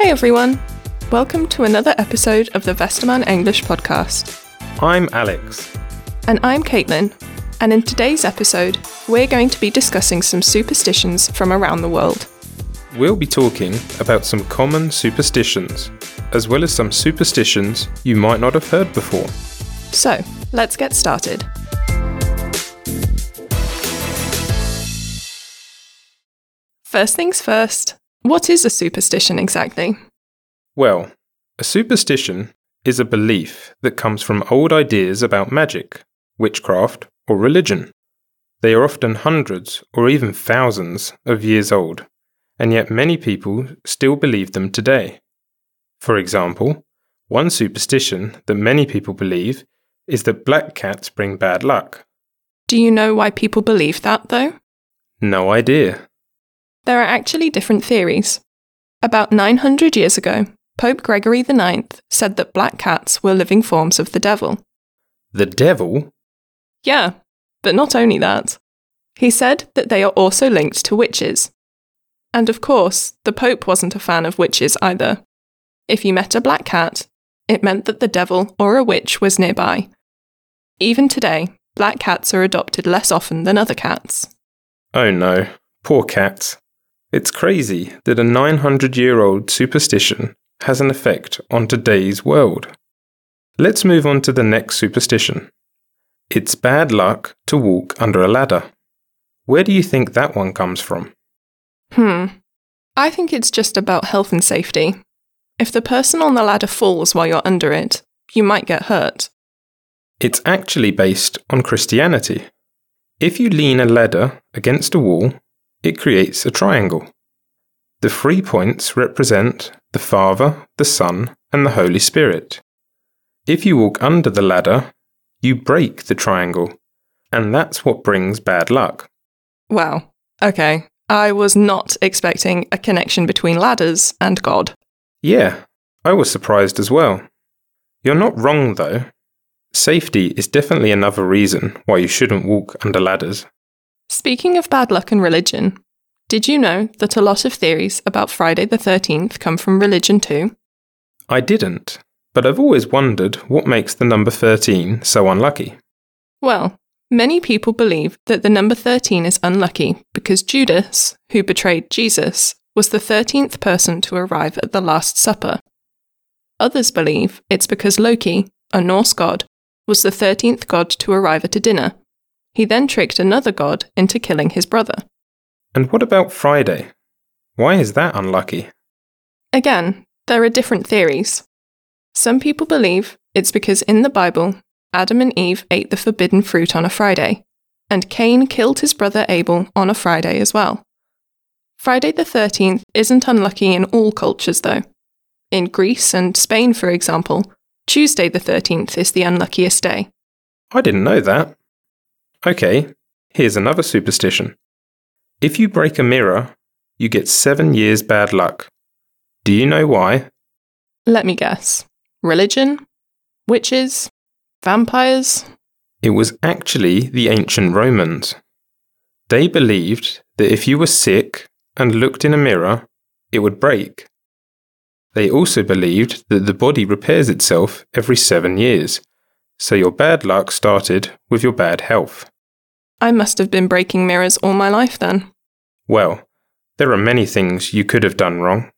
Hey everyone! Welcome to another episode of the Westermann English podcast. I'm Alex. And I'm Caitlin. And in today's episode, we're going to be discussing some superstitions from around the world. We'll be talking about some common superstitions, as well as some superstitions you might not have heard before. So, let's get started. First things first, what is a superstition exactly? Well, a superstition is a belief that comes from old ideas about magic, witchcraft, or religion. They are often hundreds or even thousands of years old, and yet many people still believe them today. For example, one superstition that many people believe is that black cats bring bad luck. Do you know why people believe that, though? No idea. There are actually different theories. About 900 years ago, Pope Gregory IX said that black cats were living forms of the devil. The devil? Yeah, but not only that. He said that they are also linked to witches. And of course, the Pope wasn't a fan of witches either. If you met a black cat, it meant that the devil or a witch was nearby. Even today, black cats are adopted less often than other cats. Oh no, poor cats. It's crazy that a 900 year old superstition has an effect on today's world. Let's move on to the next superstition. It's bad luck to walk under a ladder. Where do you think that one comes from? Hmm. I think it's just about health and safety. If the person on the ladder falls while you're under it, you might get hurt. It's actually based on Christianity. If you lean a ladder against a wall, it creates a triangle. The three points represent the Father, the Son, and the Holy Spirit. If you walk under the ladder, you break the triangle, and that's what brings bad luck. Wow. Okay. I was not expecting a connection between ladders and God. Yeah, I was surprised as well. You're not wrong, though. Safety is definitely another reason why you shouldn't walk under ladders. Speaking of bad luck and religion, did you know that a lot of theories about Friday the 13th come from religion too? I didn't, but I've always wondered what makes the number 13 so unlucky. Well, many people believe that the number 13 is unlucky because Judas, who betrayed Jesus, was the 13th person to arrive at the Last Supper. Others believe it's because Loki, a Norse god, was the 13th god to arrive at a dinner. He then tricked another god into killing his brother. And what about Friday? Why is that unlucky? Again, there are different theories. Some people believe it's because in the Bible, Adam and Eve ate the forbidden fruit on a Friday, and Cain killed his brother Abel on a Friday as well. Friday the 13th isn't unlucky in all cultures, though. In Greece and Spain, for example, Tuesday the 13th is the unluckiest day. I didn't know that. Okay, here's another superstition. If you break a mirror, you get seven years bad luck. Do you know why? Let me guess. Religion? Witches? Vampires? It was actually the ancient Romans. They believed that if you were sick and looked in a mirror, it would break. They also believed that the body repairs itself every seven years, so your bad luck started with your bad health. I must have been breaking mirrors all my life then. Well, there are many things you could have done wrong.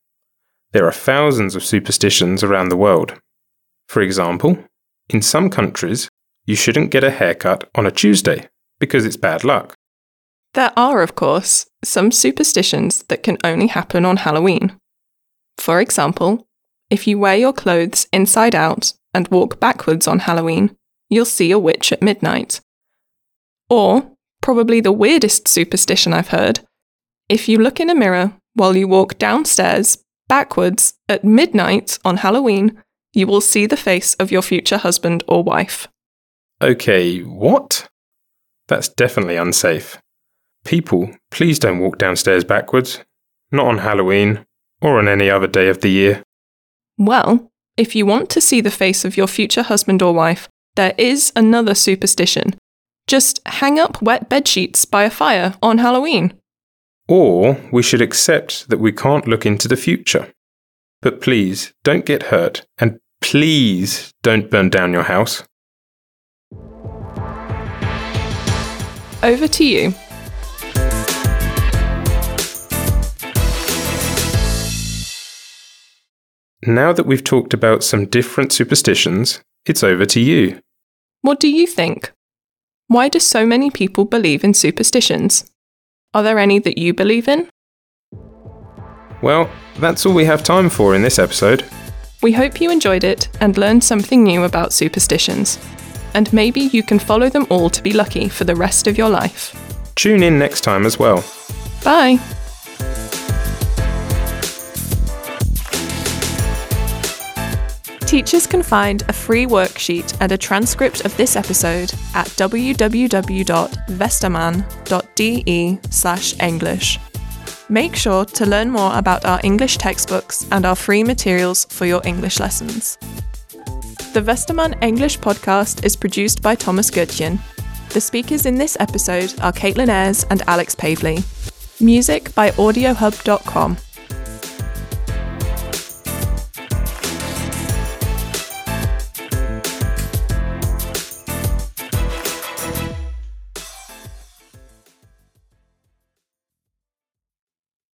There are thousands of superstitions around the world. For example, in some countries, you shouldn't get a haircut on a Tuesday because it's bad luck. There are, of course, some superstitions that can only happen on Halloween. For example, if you wear your clothes inside out and walk backwards on Halloween, you'll see a witch at midnight. Or, probably the weirdest superstition I've heard, if you look in a mirror while you walk downstairs backwards at midnight on Halloween, you will see the face of your future husband or wife. Okay, what? That's definitely unsafe. People, please don't walk downstairs backwards. Not on Halloween, or on any other day of the year. Well, if you want to see the face of your future husband or wife, there is another superstition. Just hang up wet bed sheets by a fire on Halloween. Or we should accept that we can't look into the future. But please don't get hurt, and please don't burn down your house. Over to you. Now that we've talked about some different superstitions, it's over to you. What do you think? Why do so many people believe in superstitions? Are there any that you believe in? Well, that's all we have time for in this episode. We hope you enjoyed it and learned something new about superstitions. And maybe you can follow them all to be lucky for the rest of your life. Tune in next time as well. Bye! Teachers can find a free worksheet and a transcript of this episode at www.westermann.de/english. Make sure to learn more about our English textbooks and our free materials for your English lessons. The Westermann English podcast is produced by Thomas Goodkin. The speakers in this episode are Caitlin Ayres and Alex Pavley. Music by AudioHub.com.